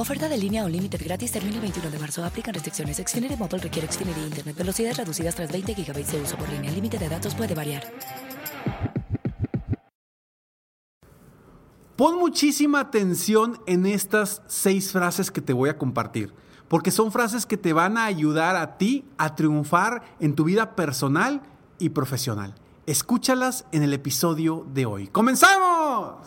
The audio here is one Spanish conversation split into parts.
Oferta de línea o límite gratis termina el 21 de marzo. Aplican restricciones. Xfinity Mobile requiere Xfinity Internet. Velocidades reducidas tras 20 GB de uso por línea. El límite de datos puede variar. Pon muchísima atención en estas seis frases que te voy a compartir, porque son frases que te van a ayudar a ti a triunfar en tu vida personal y profesional. Escúchalas en el episodio de hoy. ¡Comenzamos!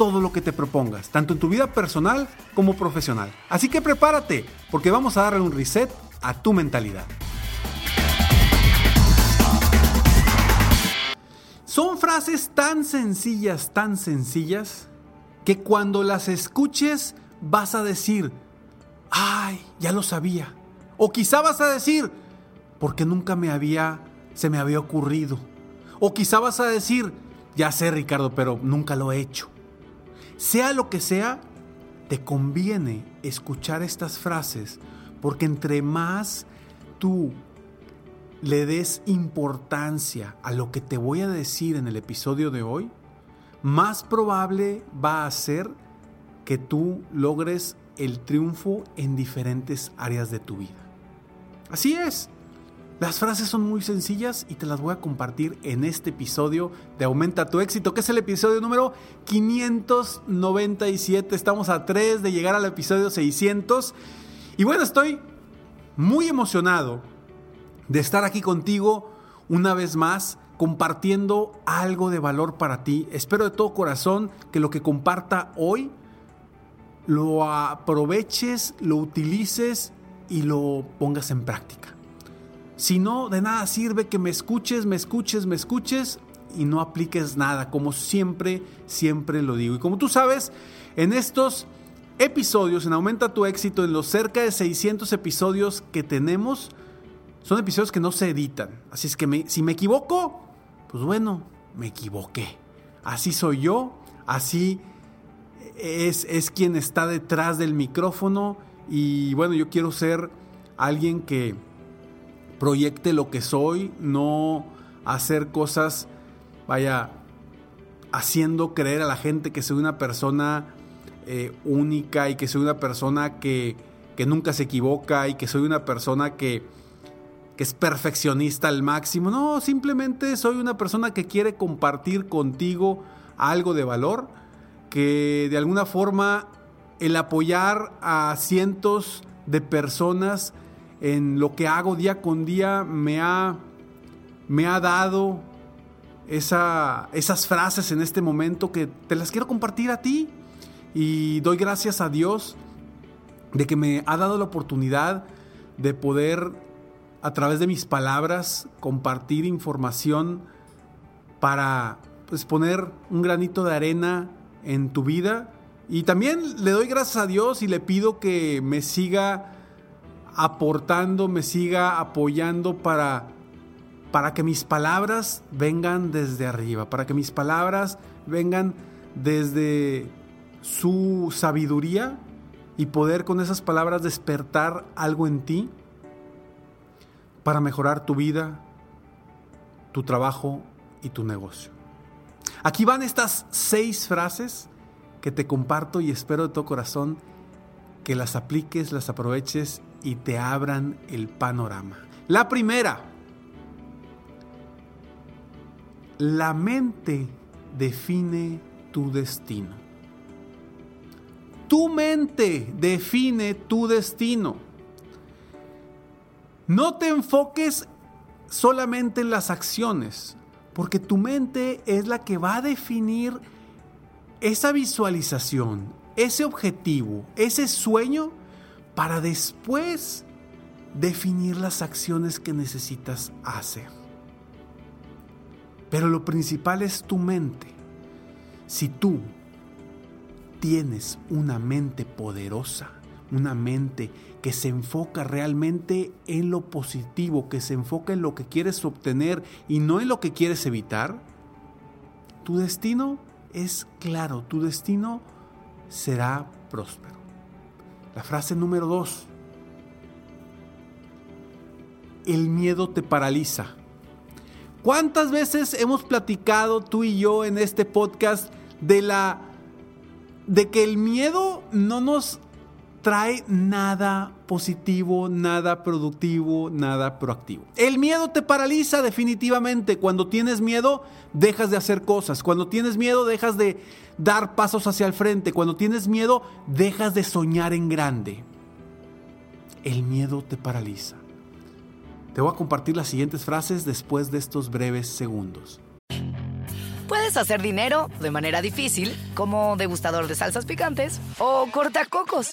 todo lo que te propongas, tanto en tu vida personal como profesional. Así que prepárate, porque vamos a darle un reset a tu mentalidad. Son frases tan sencillas, tan sencillas, que cuando las escuches vas a decir, ay, ya lo sabía. O quizá vas a decir, porque nunca me había, se me había ocurrido. O quizá vas a decir, ya sé Ricardo, pero nunca lo he hecho. Sea lo que sea, te conviene escuchar estas frases porque entre más tú le des importancia a lo que te voy a decir en el episodio de hoy, más probable va a ser que tú logres el triunfo en diferentes áreas de tu vida. Así es. Las frases son muy sencillas y te las voy a compartir en este episodio de Aumenta tu éxito, que es el episodio número 597. Estamos a 3 de llegar al episodio 600. Y bueno, estoy muy emocionado de estar aquí contigo una vez más compartiendo algo de valor para ti. Espero de todo corazón que lo que comparta hoy lo aproveches, lo utilices y lo pongas en práctica. Si no, de nada sirve que me escuches, me escuches, me escuches y no apliques nada, como siempre, siempre lo digo. Y como tú sabes, en estos episodios, en Aumenta tu éxito, en los cerca de 600 episodios que tenemos, son episodios que no se editan. Así es que si me equivoco, pues bueno, me equivoqué. Así soy yo, así es, es quien está detrás del micrófono y bueno, yo quiero ser alguien que proyecte lo que soy, no hacer cosas, vaya, haciendo creer a la gente que soy una persona eh, única y que soy una persona que, que, nunca se equivoca y que soy una persona que, que es perfeccionista al máximo. No, simplemente soy una persona que quiere compartir contigo algo de valor, que de alguna forma el apoyar a cientos de personas en lo que hago día con día me ha, me ha dado esa, esas frases en este momento que te las quiero compartir a ti. Y doy gracias a Dios de que me ha dado la oportunidad de poder a través de mis palabras compartir información para pues, poner un granito de arena en tu vida. Y también le doy gracias a Dios y le pido que me siga aportando, me siga apoyando para, para que mis palabras vengan desde arriba, para que mis palabras vengan desde su sabiduría y poder con esas palabras despertar algo en ti. para mejorar tu vida, tu trabajo y tu negocio. Aquí van estas seis frases que te comparto y espero de todo corazón que las apliques, las aproveches y te abran el panorama. La primera, la mente define tu destino. Tu mente define tu destino. No te enfoques solamente en las acciones, porque tu mente es la que va a definir esa visualización, ese objetivo, ese sueño, para después definir las acciones que necesitas hacer. Pero lo principal es tu mente. Si tú tienes una mente poderosa, una mente que se enfoca realmente en lo positivo, que se enfoca en lo que quieres obtener y no en lo que quieres evitar, tu destino es claro, tu destino será próspero. La frase número dos. El miedo te paraliza. ¿Cuántas veces hemos platicado tú y yo en este podcast de la de que el miedo no nos trae nada positivo, nada productivo, nada proactivo. El miedo te paraliza definitivamente. Cuando tienes miedo, dejas de hacer cosas. Cuando tienes miedo, dejas de dar pasos hacia el frente. Cuando tienes miedo, dejas de soñar en grande. El miedo te paraliza. Te voy a compartir las siguientes frases después de estos breves segundos. Puedes hacer dinero de manera difícil, como degustador de salsas picantes, o cortacocos,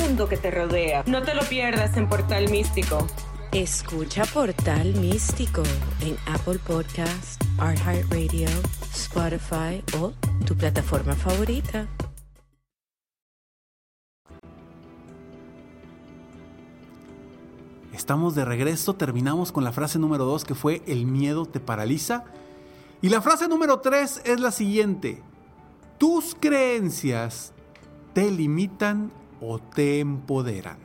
mundo que te rodea. No te lo pierdas en Portal Místico. Escucha Portal Místico en Apple Podcast, iHeartRadio, Spotify o tu plataforma favorita. Estamos de regreso, terminamos con la frase número 2 que fue el miedo te paraliza. Y la frase número 3 es la siguiente. Tus creencias te limitan o te empoderan.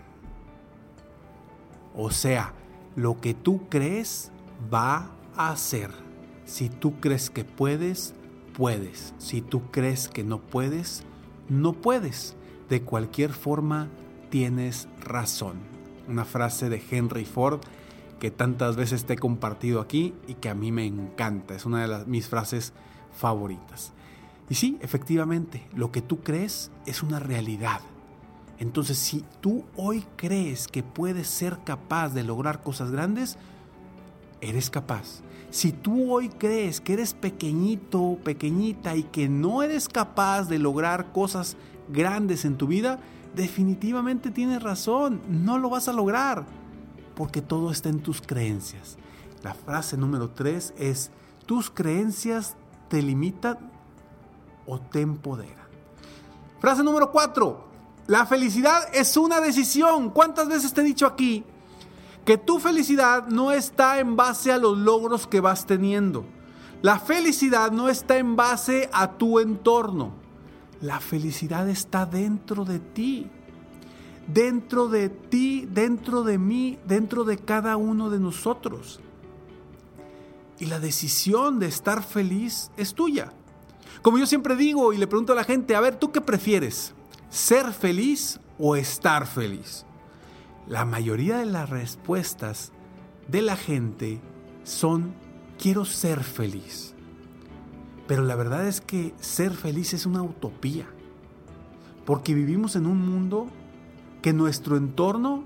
O sea, lo que tú crees va a ser. Si tú crees que puedes, puedes. Si tú crees que no puedes, no puedes. De cualquier forma, tienes razón una frase de Henry Ford que tantas veces te he compartido aquí y que a mí me encanta. Es una de las, mis frases favoritas. Y sí, efectivamente, lo que tú crees es una realidad. Entonces, si tú hoy crees que puedes ser capaz de lograr cosas grandes, eres capaz. Si tú hoy crees que eres pequeñito, pequeñita y que no eres capaz de lograr cosas grandes en tu vida, definitivamente tienes razón, no lo vas a lograr, porque todo está en tus creencias. La frase número tres es, tus creencias te limitan o te empoderan. Frase número cuatro, la felicidad es una decisión. ¿Cuántas veces te he dicho aquí que tu felicidad no está en base a los logros que vas teniendo? La felicidad no está en base a tu entorno. La felicidad está dentro de ti. Dentro de ti, dentro de mí, dentro de cada uno de nosotros. Y la decisión de estar feliz es tuya. Como yo siempre digo y le pregunto a la gente, a ver, ¿tú qué prefieres? ¿Ser feliz o estar feliz? La mayoría de las respuestas de la gente son, quiero ser feliz. Pero la verdad es que ser feliz es una utopía. Porque vivimos en un mundo que nuestro entorno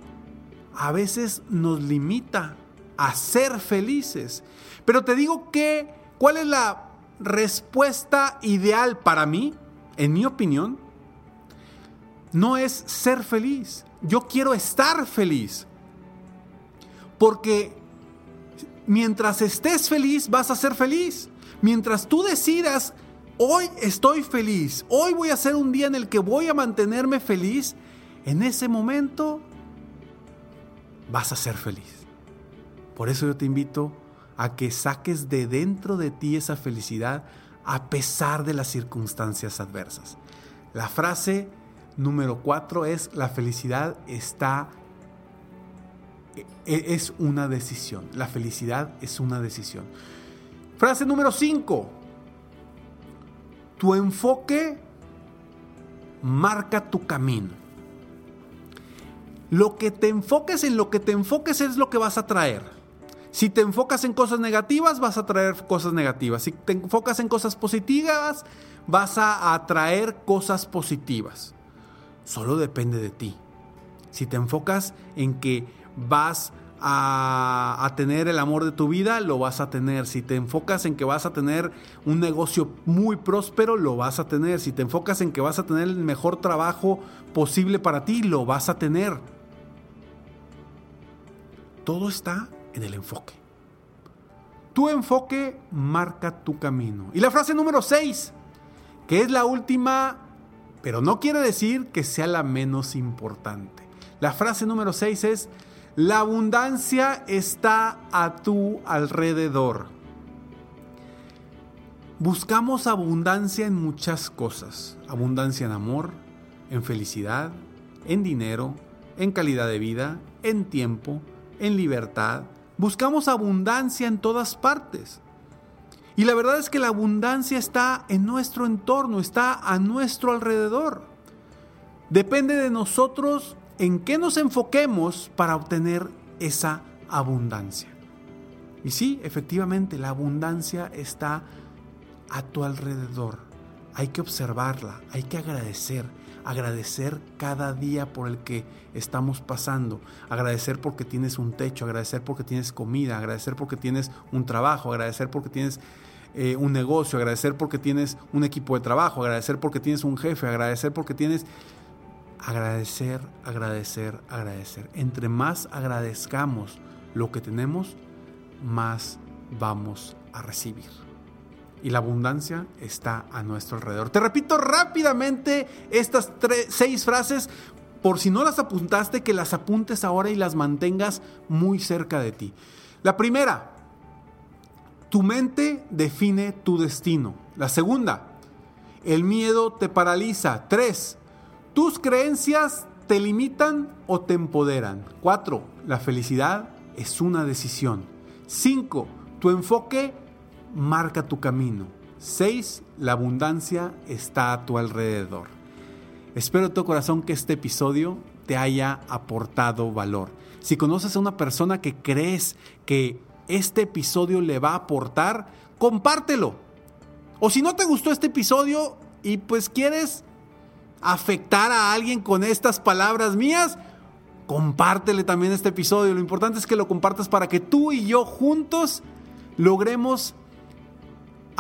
a veces nos limita a ser felices. Pero te digo que, ¿cuál es la respuesta ideal para mí? En mi opinión, no es ser feliz. Yo quiero estar feliz. Porque mientras estés feliz, vas a ser feliz. Mientras tú decidas, hoy estoy feliz, hoy voy a ser un día en el que voy a mantenerme feliz, en ese momento vas a ser feliz. Por eso yo te invito a que saques de dentro de ti esa felicidad a pesar de las circunstancias adversas. La frase número cuatro es, la felicidad está, e, e, es una decisión. La felicidad es una decisión. Frase número 5. Tu enfoque marca tu camino. Lo que te enfoques en lo que te enfoques es lo que vas a traer. Si te enfocas en cosas negativas, vas a traer cosas negativas. Si te enfocas en cosas positivas, vas a atraer cosas positivas. Solo depende de ti. Si te enfocas en que vas a, tener el amor de tu vida, lo vas a tener. Si te enfocas en que vas a tener un negocio muy próspero, lo vas a tener. Si te enfocas en que vas a tener el mejor trabajo posible para ti, lo vas a tener. Todo está en el enfoque. Tu enfoque marca tu camino. Y la frase número 6, que es la última, pero no quiere decir que sea la menos importante. La frase número 6 es, la abundancia está a tu alrededor. Buscamos abundancia en muchas cosas. Abundancia en amor, en felicidad, en dinero, en calidad de vida, en tiempo, en libertad. Buscamos abundancia en todas partes. Y la verdad es que la abundancia está en nuestro entorno, está a nuestro alrededor. Depende de nosotros en qué nos enfoquemos para obtener esa abundancia. Y sí, efectivamente, la abundancia está a tu alrededor. Hay que observarla, hay que agradecer, agradecer cada día por el que estamos pasando, agradecer porque tienes un techo, agradecer porque tienes comida, agradecer porque tienes un trabajo, agradecer porque tienes eh, un negocio, agradecer porque tienes un equipo de trabajo, agradecer porque tienes un jefe, agradecer porque tienes agradecer, agradecer, agradecer. Entre más agradezcamos lo que tenemos, más vamos a recibir. Y la abundancia está a nuestro alrededor. Te repito rápidamente estas seis frases por si no las apuntaste, que las apuntes ahora y las mantengas muy cerca de ti. La primera, tu mente define tu destino. La segunda, el miedo te paraliza. Tres, tus creencias te limitan o te empoderan. Cuatro, la felicidad es una decisión. Cinco, tu enfoque marca tu camino. Seis, la abundancia está a tu alrededor. Espero de todo corazón que este episodio te haya aportado valor. Si conoces a una persona que crees que este episodio le va a aportar, compártelo. O si no te gustó este episodio y pues quieres afectar a alguien con estas palabras mías, compártele también este episodio. Lo importante es que lo compartas para que tú y yo juntos logremos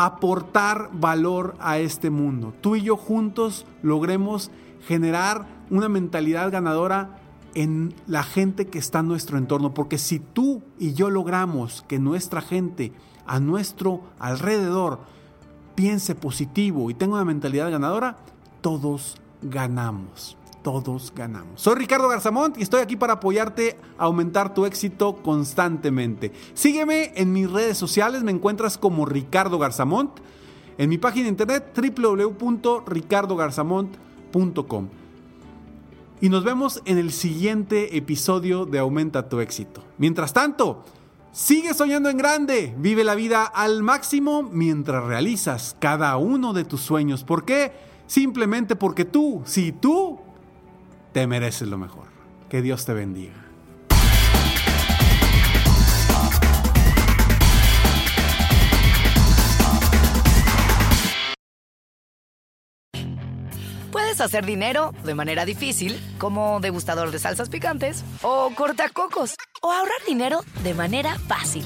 aportar valor a este mundo. Tú y yo juntos logremos generar una mentalidad ganadora en la gente que está en nuestro entorno, porque si tú y yo logramos que nuestra gente a nuestro alrededor piense positivo y tenga una mentalidad ganadora, todos ganamos. Todos ganamos. Soy Ricardo Garzamont y estoy aquí para apoyarte a aumentar tu éxito constantemente. Sígueme en mis redes sociales, me encuentras como Ricardo Garzamont, en mi página de internet www.ricardogarzamont.com. Y nos vemos en el siguiente episodio de Aumenta tu éxito. Mientras tanto, sigue soñando en grande, vive la vida al máximo mientras realizas cada uno de tus sueños. ¿Por qué? Simplemente porque tú, si tú, te mereces lo mejor. Que Dios te bendiga. Puedes hacer dinero de manera difícil, como degustador de salsas picantes, o cortacocos, o ahorrar dinero de manera fácil